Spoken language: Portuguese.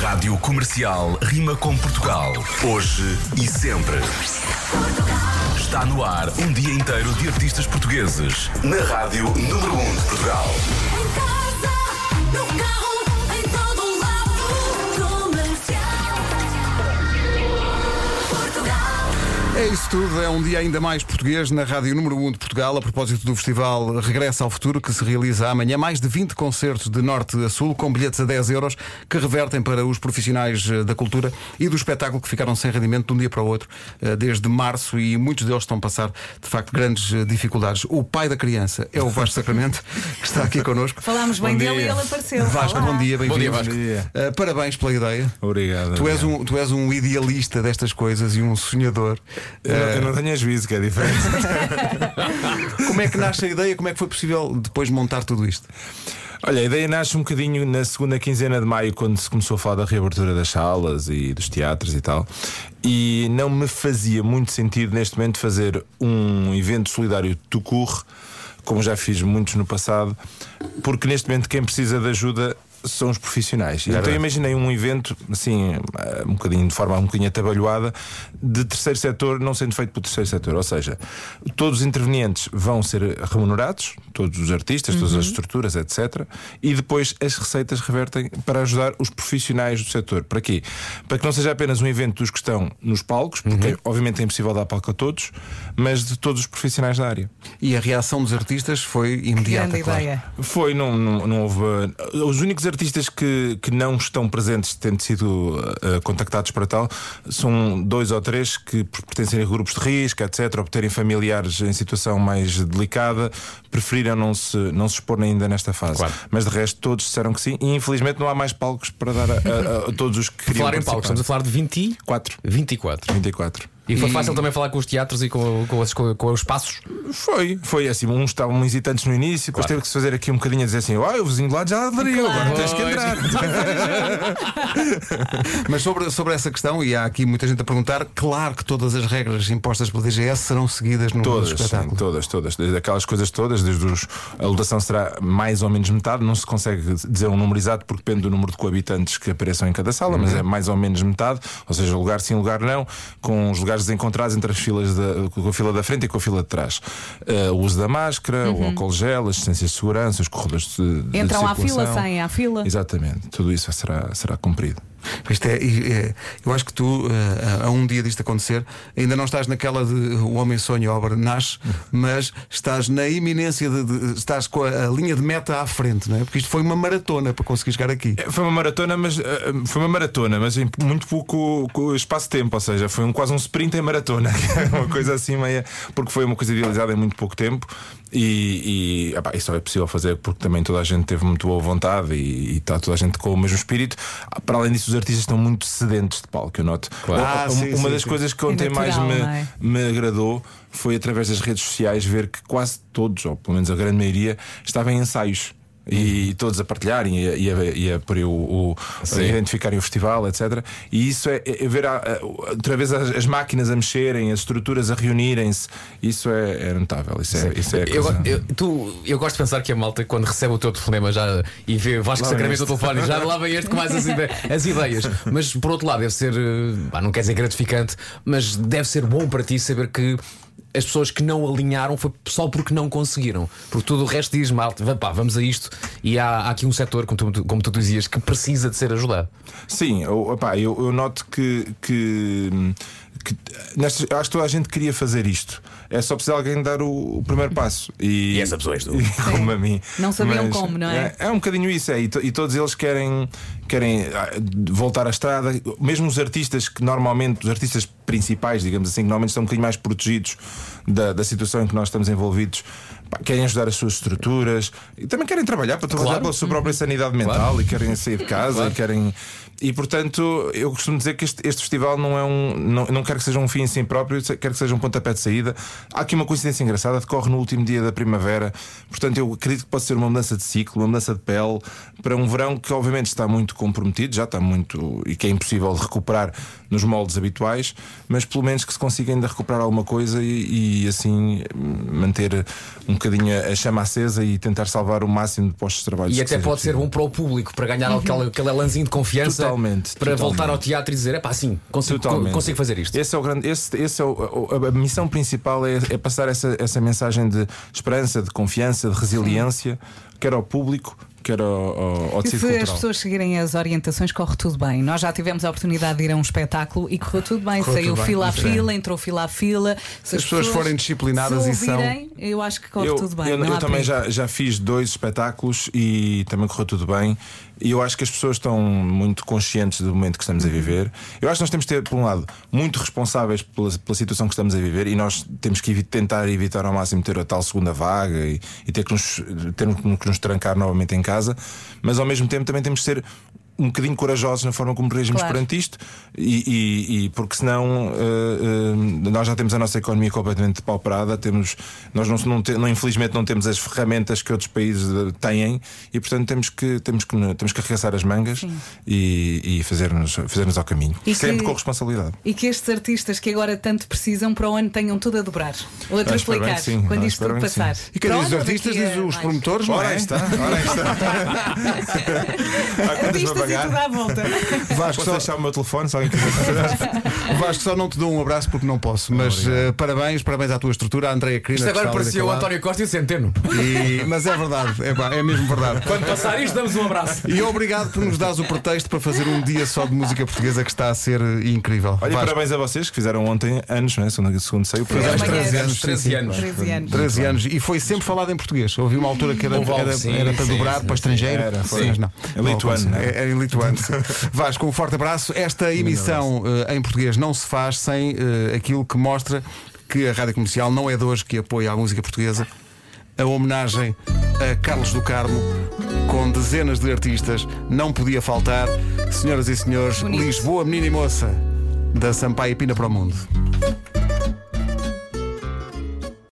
Rádio Comercial rima com Portugal. Hoje e sempre. Está no ar um dia inteiro de artistas portugueses. Na Rádio Número 1 de Portugal. Isso tudo, é um dia ainda mais português na Rádio Número 1 de Portugal, a propósito do festival Regressa ao Futuro, que se realiza amanhã. Mais de 20 concertos de norte a sul, com bilhetes a 10 euros, que revertem para os profissionais eh, da cultura e do espetáculo que ficaram sem rendimento de um dia para o outro, eh, desde março, e muitos deles estão a passar, de facto, grandes eh, dificuldades. O pai da criança é o Vasco Sacramento, que está aqui connosco. Falámos bem dele e ele apareceu. Vasco, Olá. bom dia, bem-vindo. dia, Vasco. Bom dia. Eh, parabéns pela ideia. Obrigado. Tu és, um, tu és um idealista destas coisas e um sonhador. Eu, não- Eh, eu não tenho juízo, que é diferente. Como é que nasce a ideia? Como é que foi possível depois montar tudo isto? Olha, a ideia nasce um bocadinho na segunda quinzena de maio, quando se começou a falar da reabertura das salas e dos teatros e tal. E não me fazia muito sentido neste momento fazer um evento solidário tucur, como já fiz muitos no passado, porque neste momento quem precisa de ajuda são os profissionais. então eu imaginei um evento, assim, eh, um bocadinho de forma um bocadinho atabalhoada, de terceiro setor não sendo feito pelo terceiro setor. Ou seja, todos os intervenientes vão ser remunerados, todos os artistas, todas as estruturas, etc. E depois as receitas revertem para ajudar os profissionais do setor. Para quê? Para que não seja apenas um evento dos que estão nos palcos, porque obviamente é impossível dar palco a todos, mas de todos os profissionais da área. E a reação dos artistas foi imediata, claro. ideia. Foi, não, não, não houve. uh, Os únicos artistas que, que não estão presentes, tendo sido uh, contactados para tal, são dois ou três que, por pertencerem a grupos de risco, etc., ou por terem familiares em situação mais delicada, preferiram não se, não se expor ainda nesta fase. Mas de resto, todos disseram que sim, e infelizmente não há mais palcos para dar a, a- a todos os que queriam. Falar em palcos, estamos a falar de 20, Quatro. 24. 24. E foi fácil também falar com os teatros e com, com, os, com, com os espaços. Foi, foi assim. Uns estavam hesitantes no início, depois teve que se fazer aqui um bocadinho a dizer assim: ah, o vizinho de lado já aderiu, agora tens que entrar. Mas sobre, sobre essa questão, e há aqui muita gente a perguntar, claro que todas as regras impostas pela DGS serão seguidas no Todas, espetáculo. sim, todas, todas. Desde aquelas coisas todas, desde os, a lotação será mais ou menos metade, não se consegue dizer um número exato porque depende do número de coabitantes que apareçam em cada sala, mas é mais ou menos metade, ou seja, lugar sim, lugar não, com os lugares desencontrados entre as filas da, com a fila da frente e com a fila de trás. Eh, o uso da máscara, o álcool gel, as distâncias de segurança, os corredores de, de Entram à fila, circulação. saem à fila. Exatamente, tudo isso será, será cumprido. Isto é, é, eu acho que tu, eh, a um dia disto acontecer, ainda não estás naquela de o homem sonha, a obra nasce, mas estás na iminência de, de- estás com a, a linha de meta à frente, não é? Porque isto foi uma maratona para conseguir chegar aqui. Foi uma maratona, mas eh, foi uma maratona, mas em muito pouco co- espaço-tempo, ou seja, foi um, quase um sprint em maratona, é uma coisa assim meia, porque foi uma coisa idealizada em muito pouco tempo e, e epá, isso só é possível fazer porque também toda a gente teve muito boa vontade e, e está toda a gente com o mesmo espírito. Para além disso, os artistas estão muito sedentes de palco, eu noto. Claro. Uma- Ah, sim, uma sim, das sim. coisas que É ontem mais natural, me, não é? me agradou foi através das redes sociais ver que quase todos, ou pelo menos a grande maioria, estavam em ensaios. E todos a partilharem e a, e a, e a, por o, o- a identificarem o festival, etc. E isso é, é ver a, outra vez as, as máquinas a mexerem, as estruturas a reunirem-se. Isso é, é notável. Isso é, isso é Eu, coisa- eu, tu, eu gosto de pensar que a malta, quando recebe o teu telefonema já, e vê Vasco Sacramento este. telefone, já lá vem este com mais as, ide- as ideias. Mas por outro lado, deve ser, eh, não quer dizer gratificante, mas deve ser bom para ti saber que. As pessoas que não alinharam foi só porque não conseguiram. Porque tudo o resto diz, vá, pá, vamos a isto. E há, há aqui um setor, como tu, como tu dizias, que precisa de ser ajudado. Sim, opá, eu, eu noto que, que, que nestas, acho que toda a gente queria fazer isto. É só precisar alguém dar o, o primeiro passo. E, E essa pessoa és tu. como a mim. Não sabiam como, não é? É, um bocadinho isso, é. E, to- e todos eles querem, querem ah, voltar à estrada. Mesmo os artistas que normalmente, os artistas principais, digamos assim, que normalmente estão um bocadinho mais protegidos da, da situação em que nós estamos envolvidos. Querem ajudar as suas estruturas e também querem trabalhar para trabalhar Claro. pela sua própria sanidade mental e querem sair de casa e querem. E portanto, eu costumo dizer que este, este festival não é um. Não, não quero que seja um fim em si próprio, quero que seja um pontapé de saída. Há aqui uma coincidência engraçada, decorre no último dia da primavera, portanto, eu acredito que pode ser uma mudança de ciclo, uma mudança de pele para um verão que, obviamente, está muito comprometido, já está muito. e que é impossível de recuperar nos moldes habituais, mas pelo menos que se consiga ainda recuperar alguma coisa e, e, assim manter um bocadinho a chama acesa e tentar salvar o máximo de postos de trabalho. E até pode ser possível. bom para o público, para ganhar aquele, aquele elanzinho de confiança Totalmente, para totalmente. voltar ao teatro e dizer: é pá, sim, consigo, Totalmente. consigo fazer isto. Esse é o grande, esse, esse é o, o- a missão principal é, é passar essa, essa mensagem de esperança, de confiança, de resiliência, quer ao público, quer ao, ao, ao tecido se as pessoas seguirem as orientações, corre tudo bem. Nós já tivemos a oportunidade de ir a um espetáculo e correu tudo bem. Correu Saiu tudo bem, fila a fila, entrou fila a fila. Se as pessoas forem disciplinadas se e são- ouvirem, Eu acho que corre eu, tudo bem. eu- não eu também já, já fiz dois espetáculos e também correu tudo bem. E eu acho que as pessoas estão muito conscientes do momento que estamos a viver. Eu acho que nós temos de ter, por um lado, muito responsáveis pela, pela situação que estamos a viver e nós temos que tentar evitar ao máximo ter a tal segunda vaga e, e ter, que nos, ter que nos trancar novamente em casa. Mas ao mesmo tempo também temos que ser um bocadinho corajosos na forma como reagimos Claro. perante isto, e, e- e porque senão eh, eh, nós já temos a nossa economia completamente depauperada, temos, nós não, não, te- não- infelizmente não temos as ferramentas que outros países eh, têm e portanto temos que, temos que, temos que arregaçar as mangas e, e fazer-nos fazer ao caminho. E Sempre que- com responsabilidade. E que estes artistas que agora tanto precisam para o ano tenham tudo a dobrar. Ou a Ah, bem triplicar que sim. quando Ah, isto tudo que sim. passar. E quem diz os artistas diz os mais. promotores, não Ora é? aí está, ora está. Para e pagar? tudo à volta. Vasco, Posso só, deixar o meu telefone se alguém quiser. Vasco, só não te dou um abraço porque não posso, mas eh, parabéns, parabéns à tua estrutura, à Andréia Crina. Isto agora parecia o. António Costa e o Centeno. E- Mas é verdade, é, pá, é mesmo verdade. Quando passar isto, damos um abraço. E obrigado por nos dares o pretexto para fazer um dia só de música portuguesa que está a ser eh, incrível. Olha, Vasco, parabéns a vocês que fizeram ontem anos, não é? Segundo, segundo saiu. Fizeste Amanhã 13 é anos, sim, 13 sim. anos. 13 anos. 13 anos e foi sempre falado em português. Houve uma altura que era, era, sim, era para sim, dobrar sim, para estrangeiro. Era, foi. Mas não. Em lituano, é? é, em lituano. Vasco, um forte abraço. Esta emissão eh, em português não se faz sem eh, aquilo que mostra que a rádio comercial não é de hoje que apoia a música portuguesa. A homenagem a Carlos do Carmo, com dezenas de artistas, não podia faltar. Senhoras e senhores, Bonito. Lisboa, menina e moça, da Sampaio e Pina para o Mundo.